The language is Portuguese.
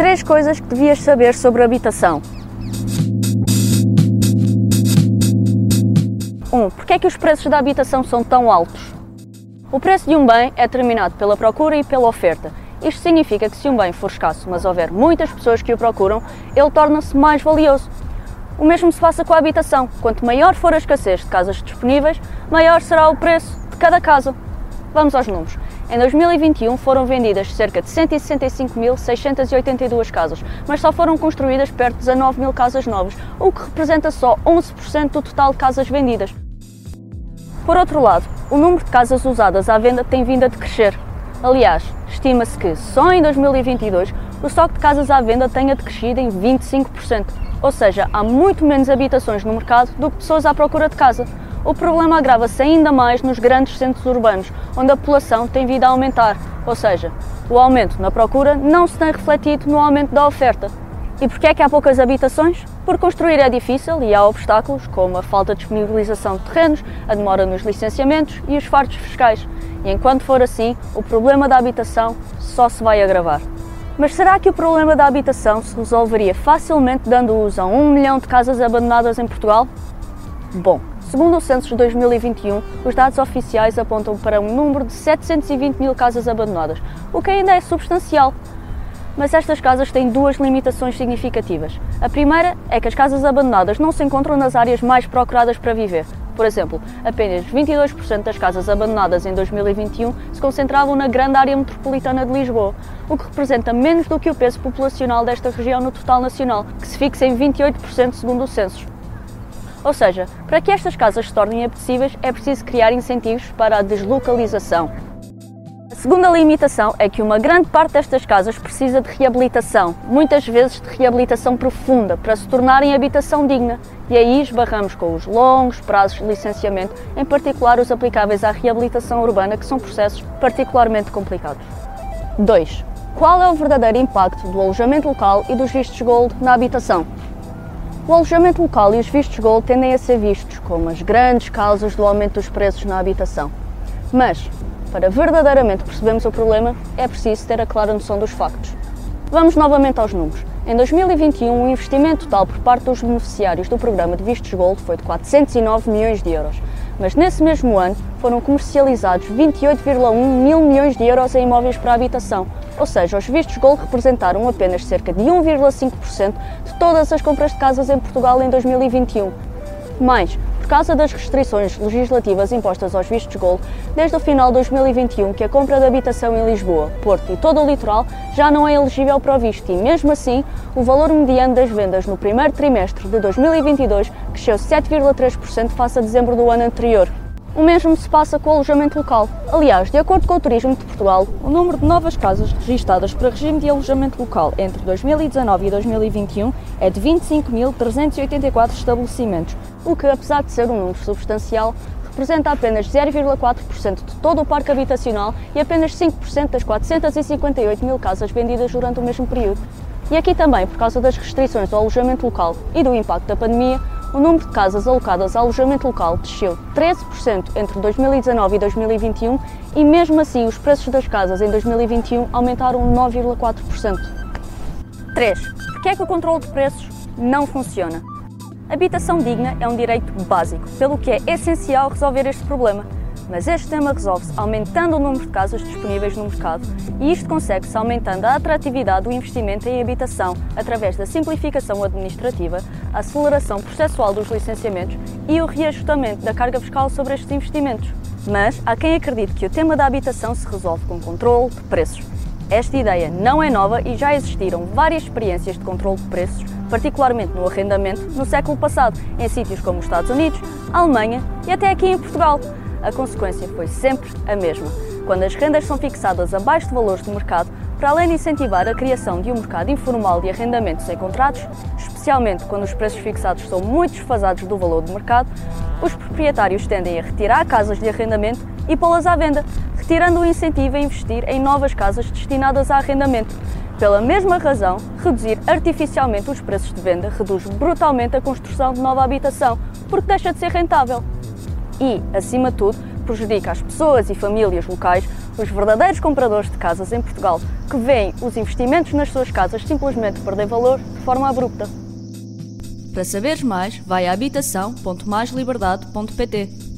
Três coisas que devias saber sobre habitação. 1. Um, Porquê é que os preços da habitação são tão altos? O preço de um bem é determinado pela procura e pela oferta. Isto significa que se um bem for escasso, mas houver muitas pessoas que o procuram, ele torna-se mais valioso. O mesmo se passa com a habitação. Quanto maior for a escassez de casas disponíveis, maior será o preço de cada casa. Vamos aos números. Em 2021 foram vendidas cerca de 165.682 casas, mas só foram construídas perto de 19 mil casas novas, o que representa só 11% do total de casas vendidas. Por outro lado, o número de casas usadas à venda tem vindo a decrescer. Aliás, estima-se que só em 2022 o estoque de casas à venda tenha decrescido em 25%, ou seja, há muito menos habitações no mercado do que pessoas à procura de casa. O problema agrava-se ainda mais nos grandes centros urbanos, onde a população tem vindo a aumentar, ou seja, o aumento na procura não se tem refletido no aumento da oferta. E porquê é que há poucas habitações? Por construir é difícil e há obstáculos, como a falta de disponibilização de terrenos, a demora nos licenciamentos e os fartos fiscais. E enquanto for assim, o problema da habitação só se vai agravar. Mas será que o problema da habitação se resolveria facilmente dando uso a um milhão de casas abandonadas em Portugal? Bom, segundo o censo de 2021, os dados oficiais apontam para um número de 720 mil casas abandonadas, o que ainda é substancial. Mas estas casas têm duas limitações significativas. A primeira é que as casas abandonadas não se encontram nas áreas mais procuradas para viver. Por exemplo, apenas 22% das casas abandonadas em 2021 se concentravam na grande área metropolitana de Lisboa, o que representa menos do que o peso populacional desta região no total nacional, que se fixa em 28% segundo o censo. Ou seja, para que estas casas se tornem apetecíveis é preciso criar incentivos para a deslocalização. A segunda limitação é que uma grande parte destas casas precisa de reabilitação, muitas vezes de reabilitação profunda, para se tornarem habitação digna. E aí esbarramos com os longos prazos de licenciamento, em particular os aplicáveis à reabilitação urbana, que são processos particularmente complicados. 2. Qual é o verdadeiro impacto do alojamento local e dos vistos gold na habitação? O alojamento local e os vistos gold tendem a ser vistos como as grandes causas do aumento dos preços na habitação. Mas, para verdadeiramente percebermos o problema, é preciso ter a clara noção dos factos. Vamos novamente aos números. Em 2021, o investimento total por parte dos beneficiários do programa de vistos Gold foi de 409 milhões de euros, mas nesse mesmo ano foram comercializados 28,1 mil milhões de euros em imóveis para habitação, ou seja, os vistos Gold representaram apenas cerca de 1,5% de todas as compras de casas em Portugal em 2021. Mais, por causa das restrições legislativas impostas aos vistos Gold, desde o final de 2021 que a compra de habitação em Lisboa, Porto e todo o litoral já não é elegível para o visto e, mesmo assim, o valor mediano das vendas no primeiro trimestre de 2022 cresceu 7,3% face a dezembro do ano anterior. O mesmo se passa com o alojamento local. Aliás, de acordo com o Turismo de Portugal, o número de novas casas registadas para regime de alojamento local entre 2019 e 2021 é de 25.384 estabelecimentos, o que, apesar de ser um número substancial, representa apenas 0,4% de todo o parque habitacional e apenas 5% das 458 mil casas vendidas durante o mesmo período. E aqui também, por causa das restrições ao alojamento local e do impacto da pandemia, o número de casas alocadas ao alojamento local desceu 13% entre 2019 e 2021 e, mesmo assim, os preços das casas em 2021 aumentaram 9,4%. 3. Por que é que o controle de preços não funciona? Habitação digna é um direito básico, pelo que é essencial resolver este problema. Mas este tema resolve-se aumentando o número de casas disponíveis no mercado e isto consegue-se aumentando a atratividade do investimento em habitação através da simplificação administrativa, a aceleração processual dos licenciamentos e o reajustamento da carga fiscal sobre estes investimentos. Mas há quem acredite que o tema da habitação se resolve com controle de preços. Esta ideia não é nova e já existiram várias experiências de controle de preços, particularmente no arrendamento, no século passado, em sítios como os Estados Unidos, Alemanha e até aqui em Portugal a consequência foi sempre a mesma. Quando as rendas são fixadas abaixo de valores de mercado, para além de incentivar a criação de um mercado informal de arrendamentos sem contratos, especialmente quando os preços fixados são muito desfasados do valor de mercado, os proprietários tendem a retirar casas de arrendamento e pô-las à venda, retirando o incentivo a investir em novas casas destinadas a arrendamento. Pela mesma razão, reduzir artificialmente os preços de venda reduz brutalmente a construção de nova habitação, porque deixa de ser rentável e, acima de tudo, prejudica as pessoas e famílias locais os verdadeiros compradores de casas em Portugal, que veem os investimentos nas suas casas simplesmente perder valor de forma abrupta. Para saberes mais, vai a habitação.maisliberdade.pt.